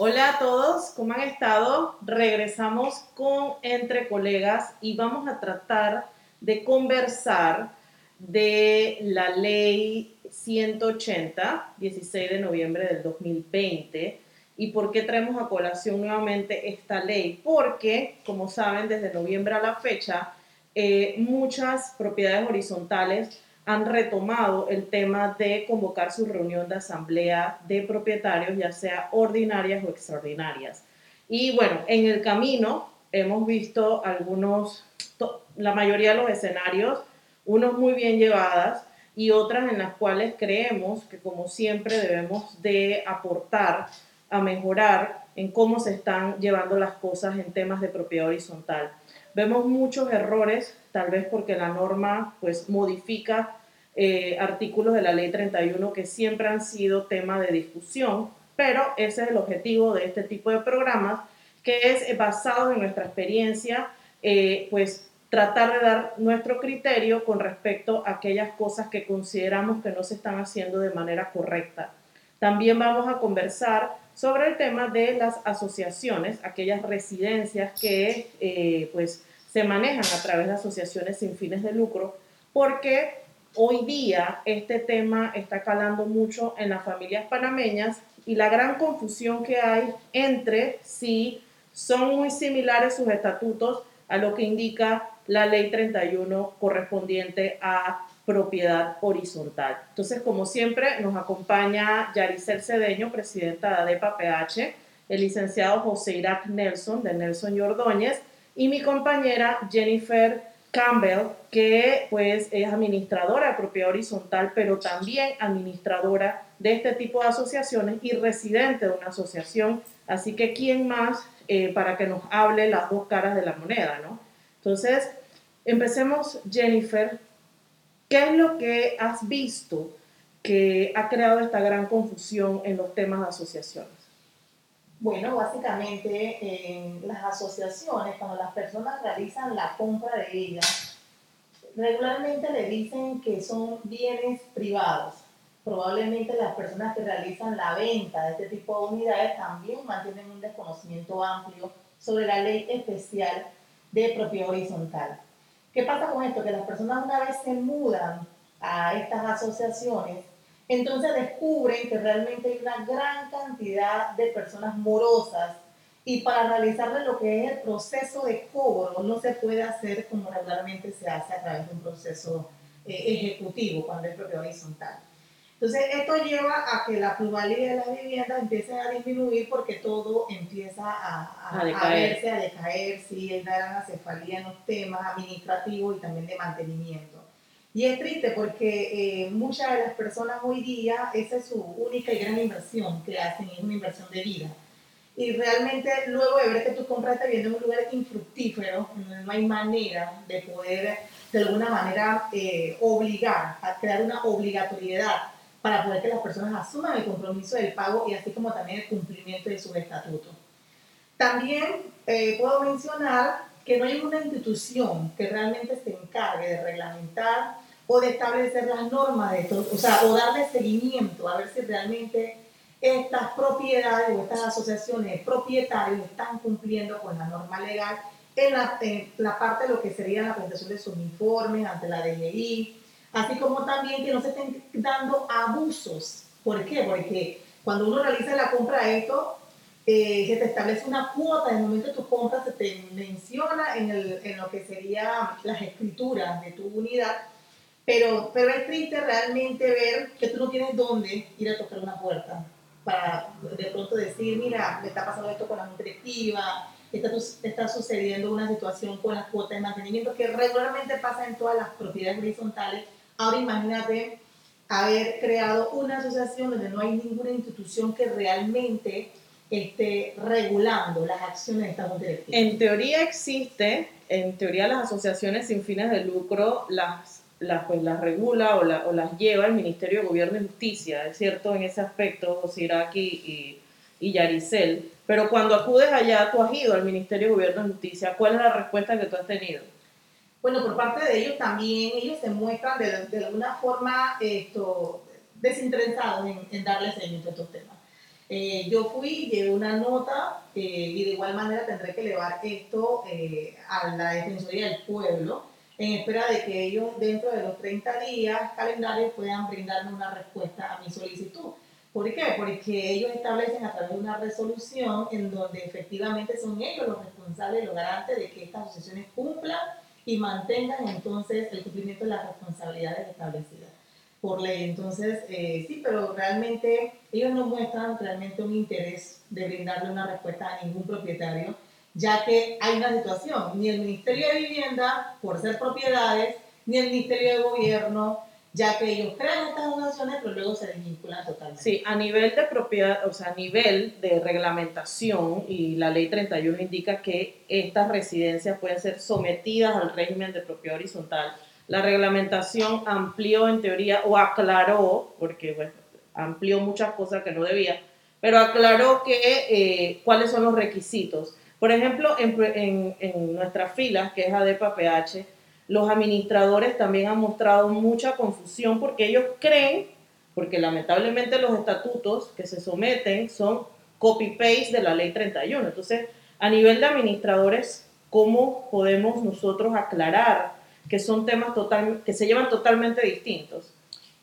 Hola a todos, ¿cómo han estado? Regresamos con Entre Colegas y vamos a tratar de conversar de la ley 180, 16 de noviembre del 2020. ¿Y por qué traemos a colación nuevamente esta ley? Porque, como saben, desde noviembre a la fecha, eh, muchas propiedades horizontales han retomado el tema de convocar su reunión de asamblea de propietarios, ya sea ordinarias o extraordinarias. Y bueno, en el camino hemos visto algunos, la mayoría de los escenarios, unos muy bien llevadas y otras en las cuales creemos que como siempre debemos de aportar a mejorar en cómo se están llevando las cosas en temas de propiedad horizontal. Vemos muchos errores, tal vez porque la norma pues modifica eh, artículos de la ley 31 que siempre han sido tema de discusión, pero ese es el objetivo de este tipo de programas, que es basado en nuestra experiencia, eh, pues tratar de dar nuestro criterio con respecto a aquellas cosas que consideramos que no se están haciendo de manera correcta. También vamos a conversar sobre el tema de las asociaciones, aquellas residencias que eh, pues se manejan a través de asociaciones sin fines de lucro, porque Hoy día este tema está calando mucho en las familias panameñas y la gran confusión que hay entre si son muy similares sus estatutos a lo que indica la ley 31 correspondiente a propiedad horizontal. Entonces, como siempre, nos acompaña Yaricel Cedeño, presidenta de ADEPA PH, el licenciado José Irak Nelson de Nelson y Ordóñez y mi compañera Jennifer Campbell, que pues es administradora de propiedad horizontal, pero también administradora de este tipo de asociaciones y residente de una asociación. Así que, ¿quién más eh, para que nos hable las dos caras de la moneda, no? Entonces, empecemos, Jennifer. ¿Qué es lo que has visto que ha creado esta gran confusión en los temas de asociaciones? Bueno, básicamente en las asociaciones, cuando las personas realizan la compra de ellas, regularmente le dicen que son bienes privados. Probablemente las personas que realizan la venta de este tipo de unidades también mantienen un desconocimiento amplio sobre la ley especial de propiedad horizontal. ¿Qué pasa con esto? Que las personas una vez se mudan a estas asociaciones, entonces descubren que realmente hay una gran cantidad de personas morosas y para realizarle lo que es el proceso de cobro no se puede hacer como regularmente se hace a través de un proceso eh, ejecutivo cuando es propiedad horizontal. Entonces esto lleva a que la pluralidad de las viviendas empiece a disminuir porque todo empieza a, a, a, verse, a decaer, sí, hay una gran acefalía en los temas administrativos y también de mantenimiento. Y es triste porque eh, muchas de las personas hoy día, esa es su única y gran inversión que hacen, es una inversión de vida. Y realmente luego de ver que tú compraste viviendo en un lugar infructífero, no hay manera de poder de alguna manera eh, obligar, a crear una obligatoriedad para poder que las personas asuman el compromiso del pago y así como también el cumplimiento de sus estatutos. También eh, puedo mencionar que no hay una institución que realmente se encargue de reglamentar o de establecer las normas de esto, o sea, o darle seguimiento a ver si realmente estas propiedades o estas asociaciones de propietarios están cumpliendo con la norma legal en la, en la parte de lo que sería la presentación de sus informes ante la DGI, así como también que no se estén dando abusos. ¿Por qué? Porque cuando uno realiza la compra de esto, eh, se te establece una cuota, en el momento de tu compra se te menciona en, el, en lo que serían las escrituras de tu unidad, pero, pero es triste realmente ver que tú no tienes dónde ir a tocar una puerta para de pronto decir, mira, me está pasando esto con la directiva, está, está sucediendo una situación con las cuotas de mantenimiento que regularmente pasa en todas las propiedades horizontales. Ahora imagínate haber creado una asociación donde no hay ninguna institución que realmente esté regulando las acciones de esta directiva. En teoría existe, en teoría las asociaciones sin fines de lucro las las, pues, las regula o, la, o, las lleva el Ministerio de Gobierno y Justicia, es cierto en ese aspecto, Siraki y, y Yaricel, pero cuando acudes allá, tú has ido al Ministerio de Gobierno y Justicia, ¿cuál es la respuesta que tú has tenido? Bueno, por parte de ellos también, ellos se muestran de, de alguna forma esto, desinteresados en, en darle seguimiento a estos temas. Eh, yo fui, llevé una nota eh, y de igual manera tendré que elevar esto eh, a la Defensoría del Pueblo en espera de que ellos dentro de los 30 días calendarios puedan brindarme una respuesta a mi solicitud. ¿Por qué? Porque ellos establecen a través de una resolución en donde efectivamente son ellos los responsables, los garantes de que estas asociaciones cumplan y mantengan entonces el cumplimiento de las responsabilidades establecidas por ley. Entonces, eh, sí, pero realmente ellos no muestran realmente un interés de brindarle una respuesta a ningún propietario, ya que hay una situación, ni el Ministerio de Vivienda, por ser propiedades, ni el Ministerio de Gobierno, ya que ellos crean estas donaciones, pero luego se desvinculan totalmente. Sí, a nivel de propiedad, o sea, a nivel de reglamentación, y la ley 31 indica que estas residencias pueden ser sometidas al régimen de propiedad horizontal la reglamentación amplió en teoría o aclaró, porque bueno, amplió muchas cosas que no debía, pero aclaró que eh, cuáles son los requisitos. Por ejemplo, en, en, nuestras filas, que es ADEPA PH, los administradores también han mostrado mucha confusión porque ellos creen, porque lamentablemente los estatutos que se someten son copy-paste de la ley 31. Entonces, a nivel de administradores, ¿cómo podemos nosotros aclarar que son temas total, que se llevan totalmente distintos.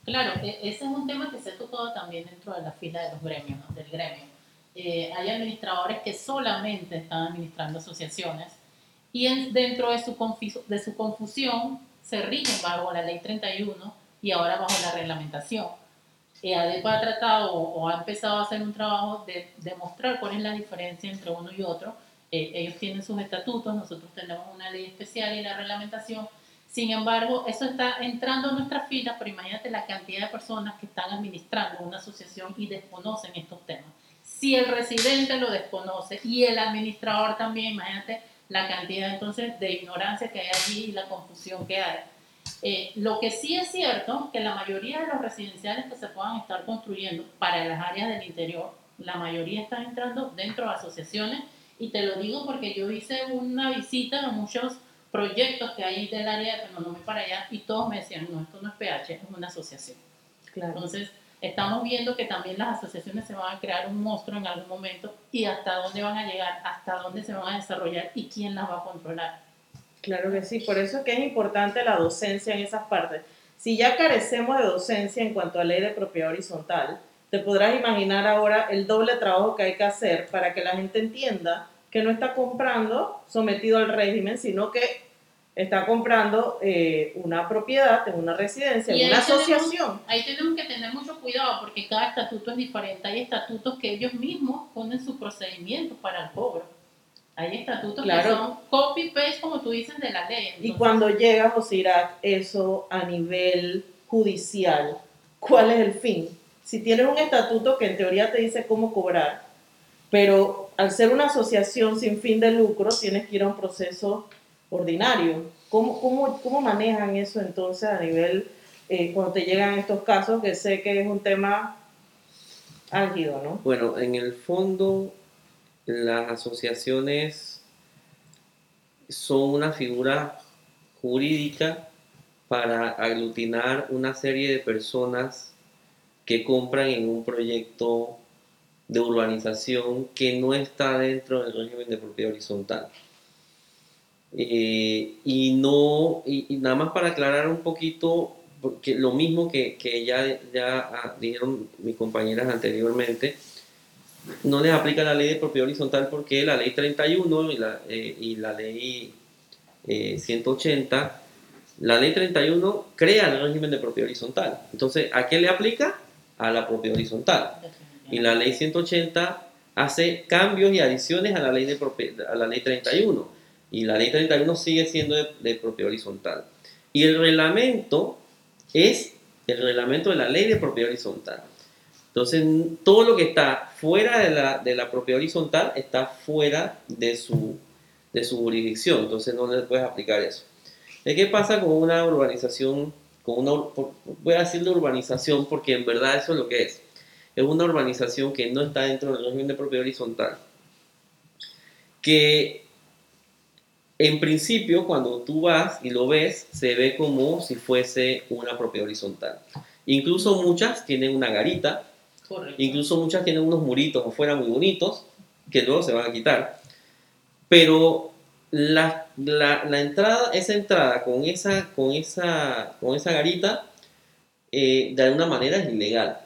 Claro, e, ese es un tema que se ha tocado también dentro de la fila de los gremios, del gremio. Eh, hay administradores que solamente están administrando asociaciones y dentro de su, de su confusión se rigen bajo la ley 31 y ahora bajo la reglamentación. Eh, ADEPA ha tratado o, ha empezado a hacer un trabajo de demostrar cuál es la diferencia entre uno y otro. Eh, ellos tienen sus estatutos, nosotros tenemos una ley especial y la reglamentación sin embargo, eso está entrando en nuestra fila, pero imagínate la cantidad de personas que están administrando una asociación y desconocen estos temas. Si el residente lo desconoce y el administrador también, imagínate la cantidad entonces de ignorancia que hay allí y la confusión que hay. Eh, lo que sí es cierto, que la mayoría de los residenciales que se puedan estar construyendo para las áreas del interior, la mayoría están entrando dentro de asociaciones y te lo digo porque yo hice una visita a muchos proyectos que hay del área de Penonomé para allá y todos me decían, no, esto no es PH, es una asociación. Claro. Entonces, estamos viendo que también las asociaciones se van a crear un monstruo en algún momento y hasta dónde van a llegar, hasta dónde se van a desarrollar y quién las va a controlar. Claro que sí, por eso es que es importante la docencia en esas partes. Si ya carecemos de docencia en cuanto a ley de propiedad horizontal, te podrás imaginar ahora el doble trabajo que hay que hacer para que la gente entienda que no está comprando sometido al régimen, sino que está comprando eh, una propiedad en una residencia, en una asociación. ahí tenemos que tener mucho cuidado porque cada estatuto es diferente. Hay estatutos que ellos mismos ponen su procedimiento para el cobro. Hay estatutos que son copy-paste, como tú dices, de la ley. y cuando llega, Josirac, eso a nivel judicial, ¿cuál es el fin? Si tienes un estatuto que en teoría te dice cómo cobrar, pero al ser una asociación sin fin de lucro, tienes que ir a un proceso ordinario. ¿Cómo, cómo, cómo manejan eso entonces a nivel, eh, cuando te llegan estos casos, que sé que es un tema álgido, ¿no? Bueno, en el fondo, las asociaciones son una figura jurídica para aglutinar una serie de personas que compran en un proyecto de urbanización que no está dentro del régimen de propiedad horizontal. Eh, y no, y, nada más para aclarar un poquito, porque lo mismo que, que ya, ya ah, dijeron mis compañeras anteriormente, no les aplica la ley de propiedad horizontal porque la ley 31 y la, eh, y la ley 180, eh, la ley 31 crea el régimen de propiedad horizontal. Entonces, ¿a qué le aplica? A la propiedad horizontal. Y la ley 180 hace cambios y adiciones a la ley, de a la ley 31 y la ley 31 sigue siendo de, propiedad horizontal. Y el reglamento es el reglamento de la ley de propiedad horizontal. Entonces, todo lo que está fuera de la, de la propiedad horizontal está fuera de su, de su jurisdicción. Entonces, no le puedes aplicar eso. ¿Qué pasa con una urbanización? Con una, voy a decir de urbanización porque en verdad eso es lo que es. Es una urbanización que no está dentro del régimen de propiedad horizontal. Que en principio, cuando tú vas y lo ves, se ve como si fuese una propiedad horizontal. Incluso muchas tienen una garita Correcto. Incluso muchas tienen unos muritos afuera muy bonitos que luego se van a quitar. Pero la, la, la entrada, esa entrada con esa, con esa, con esa garita, eh, de alguna manera es ilegal.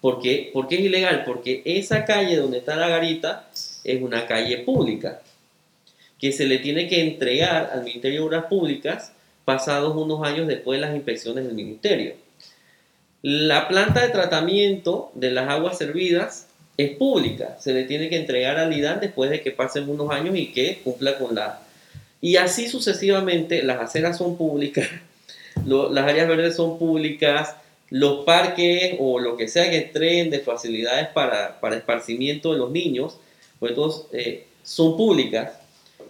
¿Por qué? ¿Por qué es ilegal? Porque esa calle donde está la garita es una calle pública que se le tiene que entregar al Ministerio de Obras Públicas pasados unos años después de las inspecciones del Ministerio. La planta de tratamiento de las aguas servidas es pública, se le tiene que entregar al IDAN después de que pasen unos años y que cumpla con la... Y así sucesivamente, las aceras son públicas, lo- las áreas verdes son públicas, los parques o lo que sea que entreguen de facilidades para, para esparcimiento de los niños, pues todos eh, son públicas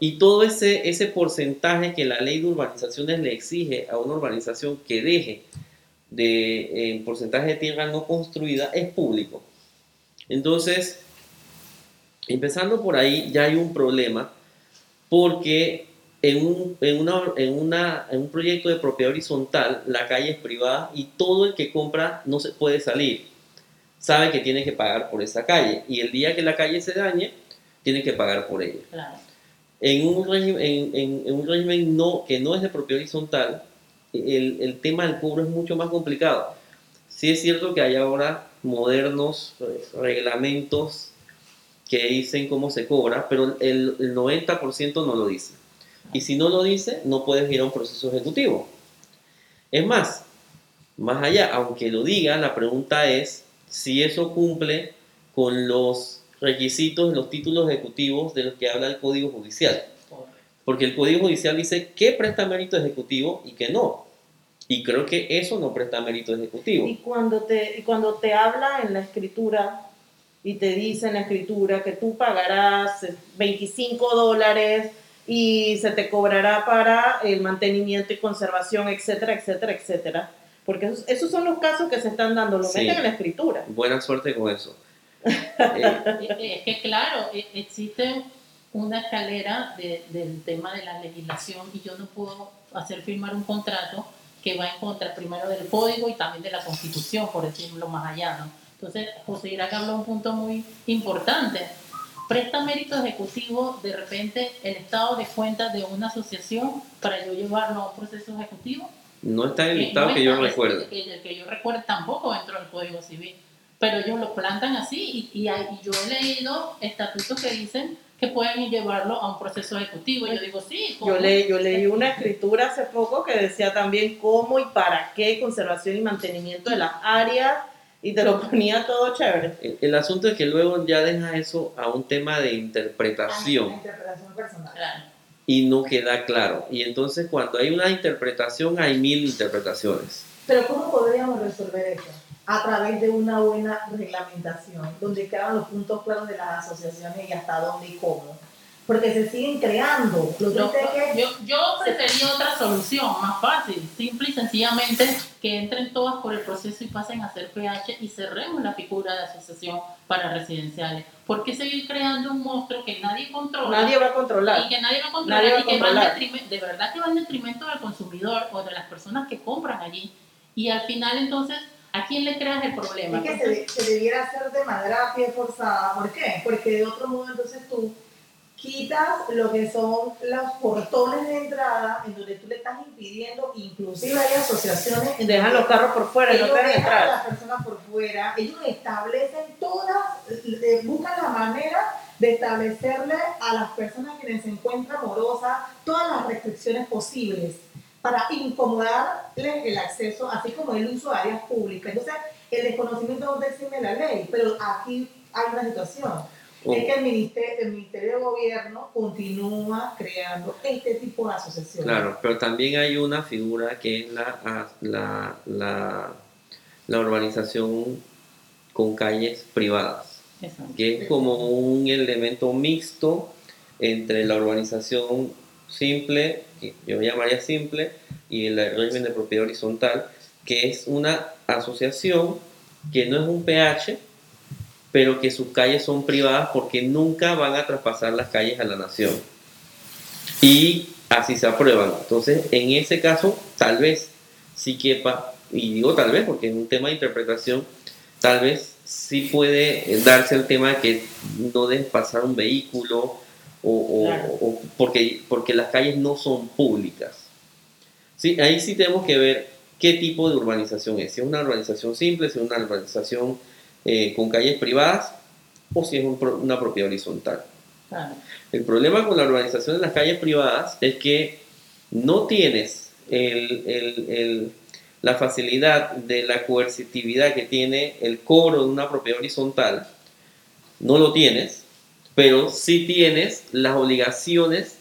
y todo ese, ese porcentaje que la ley de urbanizaciones le exige a una urbanización que deje de eh, porcentaje de tierra no construida es público. Entonces, empezando por ahí, ya hay un problema porque en un, en, una, en, una, en un proyecto de propiedad horizontal la calle es privada y todo el que compra no se puede salir. Sabe que tiene que pagar por esa calle y el día que la calle se dañe, tiene que pagar por ella. Claro. En un régimen, en, un régimen no, que no es de propiedad horizontal, el, tema del cobro es mucho más complicado. Sí es cierto que hay ahora modernos eh, reglamentos que dicen cómo se cobra, pero el, el 90% no lo dice. Y si no lo dice, no puedes ir a un proceso ejecutivo. Es más, más allá, aunque lo diga, la pregunta es si eso cumple con los requisitos los títulos ejecutivos de los que habla el Código Judicial. Porque el Código Judicial dice que presta mérito ejecutivo y que no. Y creo que eso no presta mérito ejecutivo. Y cuando te, y cuando te habla en la escritura y te dice en la escritura que tú pagarás 25 dólares y se te cobrará para el mantenimiento y conservación, etcétera, etcétera, etcétera. Porque esos, esos son los casos que se están dando, lo Sí. meten en la escritura. Buena suerte con eso. Eh, Es que claro, e- existe una escalera de- del tema de la legislación y yo no puedo hacer firmar un contrato que va en contra primero del código y también de la constitución, por decirlo más allá, ¿no? Entonces, José Irak habló un punto muy importante. Presta mérito ejecutivo de repente el estado de cuenta de una asociación para yo llevarlo a un proceso ejecutivo. no está en el Eh, listado no que yo está- recuerde. que- yo recuerde tampoco dentro del Código Civil. Pero ellos lo plantan así y, y hay- y yo he leído estatutos que dicen que pueden llevarlo a un proceso ejecutivo. Y yo digo, sí. ¿cómo? Yo, leí, yo leí una escritura hace poco que decía también cómo y para qué conservación y mantenimiento de las áreas y te lo ponía todo chévere. El, el asunto es que luego ya deja eso a un tema de interpretación interpretación personal. Claro. y no queda claro. Y entonces cuando hay una interpretación hay mil interpretaciones. Pero ¿cómo podríamos resolver eso? A través de una buena reglamentación, donde quedan los puntos claros de las asociaciones y hasta dónde y cómo. Porque se siguen creando. Lo Yo, que yo, yo prefería otra solución más fácil, simple y sencillamente que entren todas por el proceso y pasen a ser PH y cerremos la figura de asociación para residenciales. ¿Por qué seguir creando un monstruo que nadie controla? Nadie va a controlar. y que nadie va a controlar Nadie va a y que va en de verdad que va en detrimento del consumidor o de las personas que compran allí y al final entonces ¿a quién le creas el problema? Es que se, se debiera hacer de manera pie forzada. ¿Por qué? Porque de otro modo entonces tú quitas lo que son los portones de entrada en donde tú le estás impidiendo, inclusive hay asociaciones en Dejan los carros por fuera no ellos te dejan dejan a entrar. las personas por fuera, ellos establecen todas, eh, buscan la manera de establecerle a las personas quienes se encuentran morosas todas las restricciones posibles para incomodarles el acceso, así como el uso de áreas públicas. Entonces, el desconocimiento no exime la ley, pero aquí hay una situación. Es que el ministerio, el ministerio de Gobierno continúa creando este tipo de asociaciones. Claro, pero también hay una figura que es la, la, la, la urbanización con calles privadas, Exacto. que es como un elemento mixto entre la urbanización simple, que yo llamaría simple, y el régimen de propiedad horizontal, que es una asociación que no es un PH, pero que sus calles son privadas porque nunca van a traspasar las calles a la nación. Y así se aprueban. Entonces, en ese caso, tal vez sí quepa, y digo tal vez porque es un tema de interpretación, tal vez sí puede darse el tema de que no dejes pasar un vehículo o, o- Claro. o porque, porque las calles no son públicas. Sí, ahí sí tenemos que ver qué tipo de urbanización es. Si es una urbanización simple, si es una urbanización eh, con calles privadas o si es un una propiedad horizontal. Claro. El problema con la urbanización de las calles privadas es que no tienes el- el- el- la facilidad de la coercitividad que tiene el cobro de una propiedad horizontal. No lo tienes, pero sí tienes las obligaciones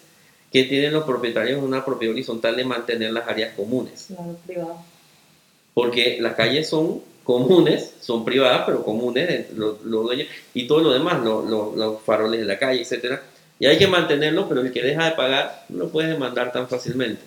que tienen los propietarios de una propiedad horizontal de mantener las áreas comunes. Privado. Porque las calles son comunes, son privadas, pero comunes, de los, los dueños y todo lo demás, lo- lo- los faroles de la calle, etcétera. Y hay que mantenerlo, pero el que deja de pagar no lo puedes demandar tan fácilmente.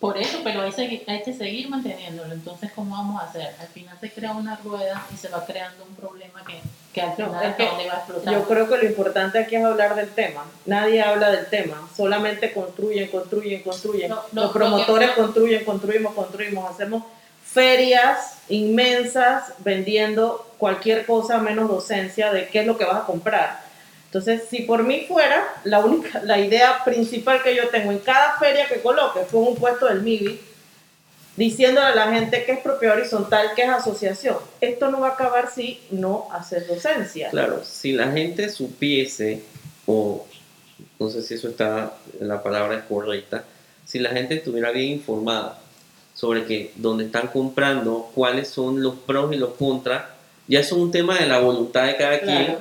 Por eso, pero hay, hay que seguir manteniéndolo. Entonces, ¿cómo vamos a hacer? Al final se crea una rueda y se va creando un problema que, que al No, final es que dónde va a explotar. Yo creo que lo importante aquí es hablar del tema. Nadie habla del tema. Solamente construyen, construyen, construyen. No, no, Los promotores que- construyen, construimos, construimos. Hacemos ferias inmensas vendiendo cualquier cosa menos docencia de qué es lo que vas a comprar. Entonces, si por mí fuera, la única, la idea principal que yo tengo en cada feria que coloque fue un puesto del MIBI, diciéndole a la gente que es propiedad horizontal, que es asociación. Esto no va a acabar si no haces docencia. Claro, si la gente supiese, o no sé si eso está, la palabra es correcta, si la gente estuviera bien informada sobre que donde están comprando, cuáles son los pros y los contras, ya es un tema de la voluntad de cada Claro. quien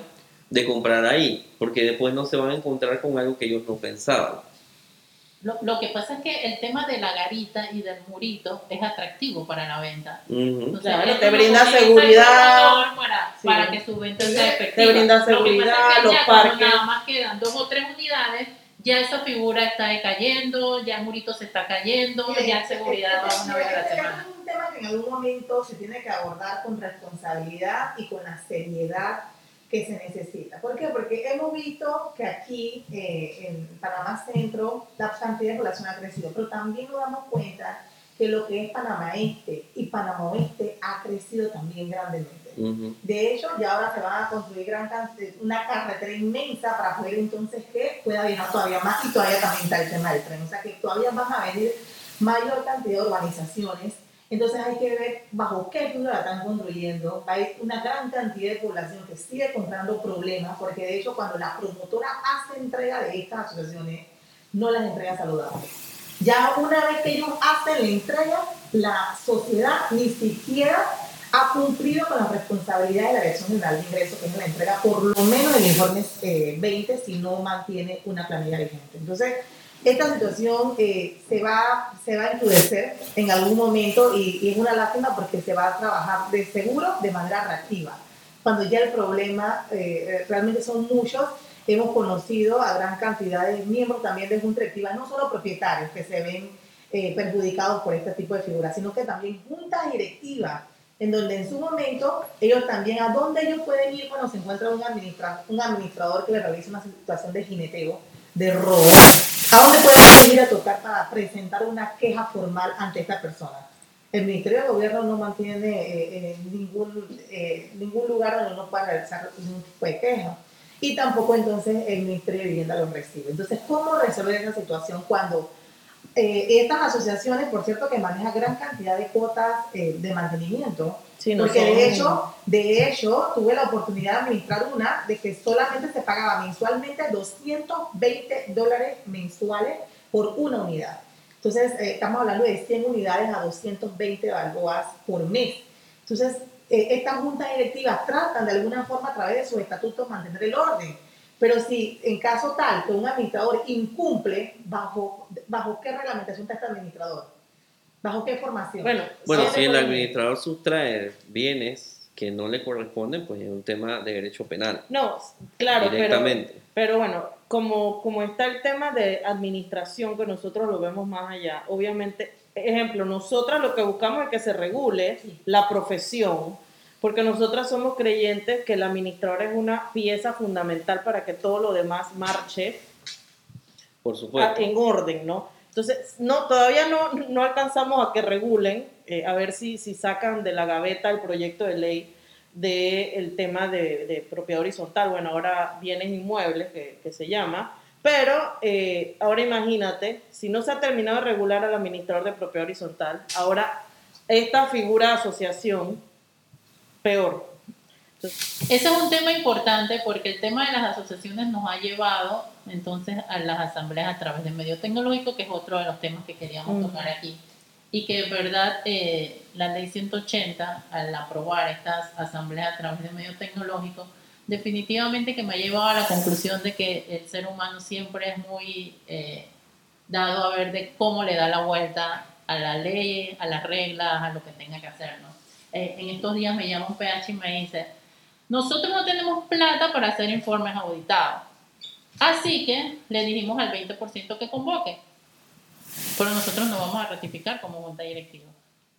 de comprar ahí, porque después no se van a encontrar con algo que ellos no pensaban. Lo, lo que pasa es que el tema de la garita y del murito es atractivo para la venta. Ujú. Entonces, Claro, te brinda seguridad. Para, Sí. para que su venta sea Te efectiva. brinda Lo que pasa seguridad, es que los ya parques. Nada más quedan dos o tres unidades, ya esa figura está decayendo, ya el murito se está cayendo, ya Este- seguridad va una vez a la semana. Es un tema que en algún momento se tiene que abordar con responsabilidad y con la seriedad que se necesita. ¿Por qué? Porque hemos visto que aquí eh, en Panamá Centro la cantidad de población ha crecido, pero también nos damos cuenta que lo que es Panamá Este y Panamá Oeste ha crecido también grandemente. De hecho, ya ahora se va a construir gran cantidad, una carretera inmensa para poder entonces que pueda viajar todavía más y todavía también está el tema del tren. O sea que todavía van a venir mayor cantidad de urbanizaciones. Entonces hay que ver bajo qué figura la están construyendo. Hay una gran cantidad de población que sigue comprando problemas, porque de hecho cuando la promotora hace entrega de estas asociaciones, no las entrega saludables. Ya una vez que ellos hacen la entrega, la sociedad ni siquiera ha cumplido con la responsabilidad de la Dirección General de Ingresos, que es la entrega por lo menos del informe eh, 20 si no mantiene una planilla vigente. Entonces, esta situación eh, se, va, se va a endurecer en algún momento y, es una lástima porque se va a trabajar de seguro de manera reactiva. Cuando ya el problema eh, realmente son muchos, hemos conocido a gran cantidad de miembros también de juntas directivas, no solo propietarios que se ven eh, perjudicados por este tipo de figuras, sino que también juntas directivas, en donde en su momento ellos también, a dónde ellos pueden ir cuando se encuentra un, administra un administrador que le realiza una situación de jineteo, de robo, a dónde pueden ir a tocar para presentar una queja formal ante esta persona. El Ministerio de Gobierno no mantiene eh, eh, ningún, eh, ningún lugar donde uno pueda realizar ningún tipo de queja. Y tampoco entonces el Ministerio de Vivienda lo recibe. Entonces, ¿cómo resolver esa situación cuando estas asociaciones, por cierto, que manejan gran cantidad de cuotas de mantenimiento? Sí, no Porque de hecho, de hecho, tuve la oportunidad de administrar una de que solamente se pagaba mensualmente 220 dólares mensuales por una unidad. Entonces, eh, estamos hablando de 100 unidades a 220 balboas por mes. Entonces, eh, estas juntas directivas tratan de alguna forma a través de sus estatutos mantener el orden. Pero si en caso tal que un administrador incumple, ¿bajo, bajo qué reglamentación está este administrador? ¿Bajo qué formación? Bueno, Bueno, si el administrador sustrae bienes que no le corresponden, pues es un tema de derecho penal, No, claro, pero, directamente. pero bueno, como, como está el tema de administración, que nosotros lo vemos más allá, obviamente, ejemplo, nosotras lo que buscamos es que se regule Sí. la profesión, porque nosotras somos creyentes que el administrador es una pieza fundamental para que todo lo demás marche Por supuesto. en orden, ¿no? Entonces, no, todavía no, no alcanzamos a que regulen, eh, a ver si, si sacan de la gaveta el proyecto de ley del tema de, de, propiedad horizontal, bueno, ahora bienes inmuebles que, que se llama, pero eh, ahora imagínate, si no se ha terminado de regular al administrador de propiedad horizontal, ahora esta figura de asociación, peor. Ese es un tema importante porque el tema de las asociaciones nos ha llevado entonces a las asambleas a través de medio tecnológico, que es otro de los temas que queríamos tocar aquí. Y que en verdad eh, la ley 180, al aprobar estas asambleas a través de medio tecnológico, definitivamente que me ha llevado a la conclusión de que el ser humano siempre es muy eh, dado a ver de cómo le da la vuelta a la ley, a las reglas, a lo que tenga que hacer. ¿no? Eh, en estos días me llama un PH y me dice, nosotros no tenemos plata para hacer informes auditados. Así que le dijimos al 20% que convoque. Pero nosotros no vamos a ratificar como junta directiva.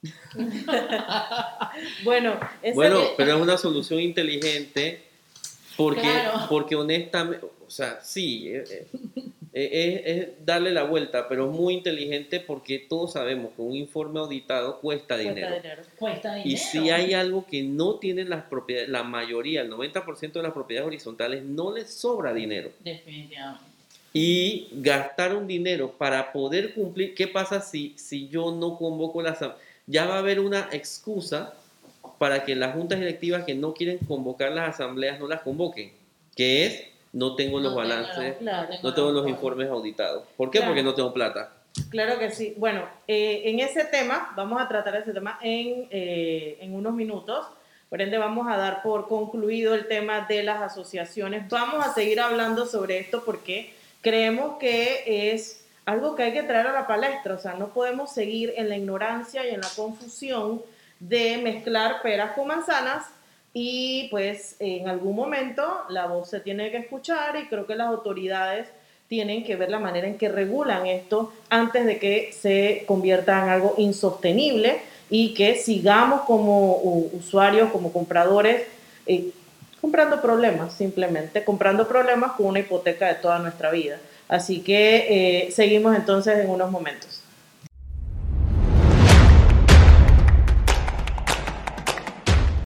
bueno, bueno pero es una solución inteligente porque, porque honestamente, o sea, sí, eh, eh, eh, es, darle la vuelta, pero es muy inteligente porque todos sabemos que un informe auditado cuesta, dinero. Cuesta dinero. Y si hay algo que no tienen las propiedades, la mayoría, el 90% de las propiedades horizontales, no les sobra dinero. Definitivamente. Y gastar un dinero para poder cumplir, ¿qué pasa si, si yo no convoco las... Ya va a haber una excusa para que las juntas directivas que no quieren convocar las asambleas no las convoquen, que es no tengo los balances, no tengo los informes auditados. ¿Por qué? Porque no tengo plata. Claro que sí. Bueno, eh, en ese tema, vamos a tratar ese tema en, eh, en unos minutos. Por ende, vamos a dar por concluido el tema de las asociaciones. Vamos a seguir hablando sobre esto porque creemos que es algo que hay que traer a la palestra. O sea, no podemos seguir en la ignorancia y en la confusión de mezclar peras con manzanas y pues en algún momento la voz se tiene que escuchar y creo que las autoridades tienen que ver la manera en que regulan esto antes de que se convierta en algo insostenible y que sigamos como usuarios, como compradores, eh, comprando problemas, simplemente comprando problemas con una hipoteca de toda nuestra vida. Así que eh, seguimos entonces en unos momentos.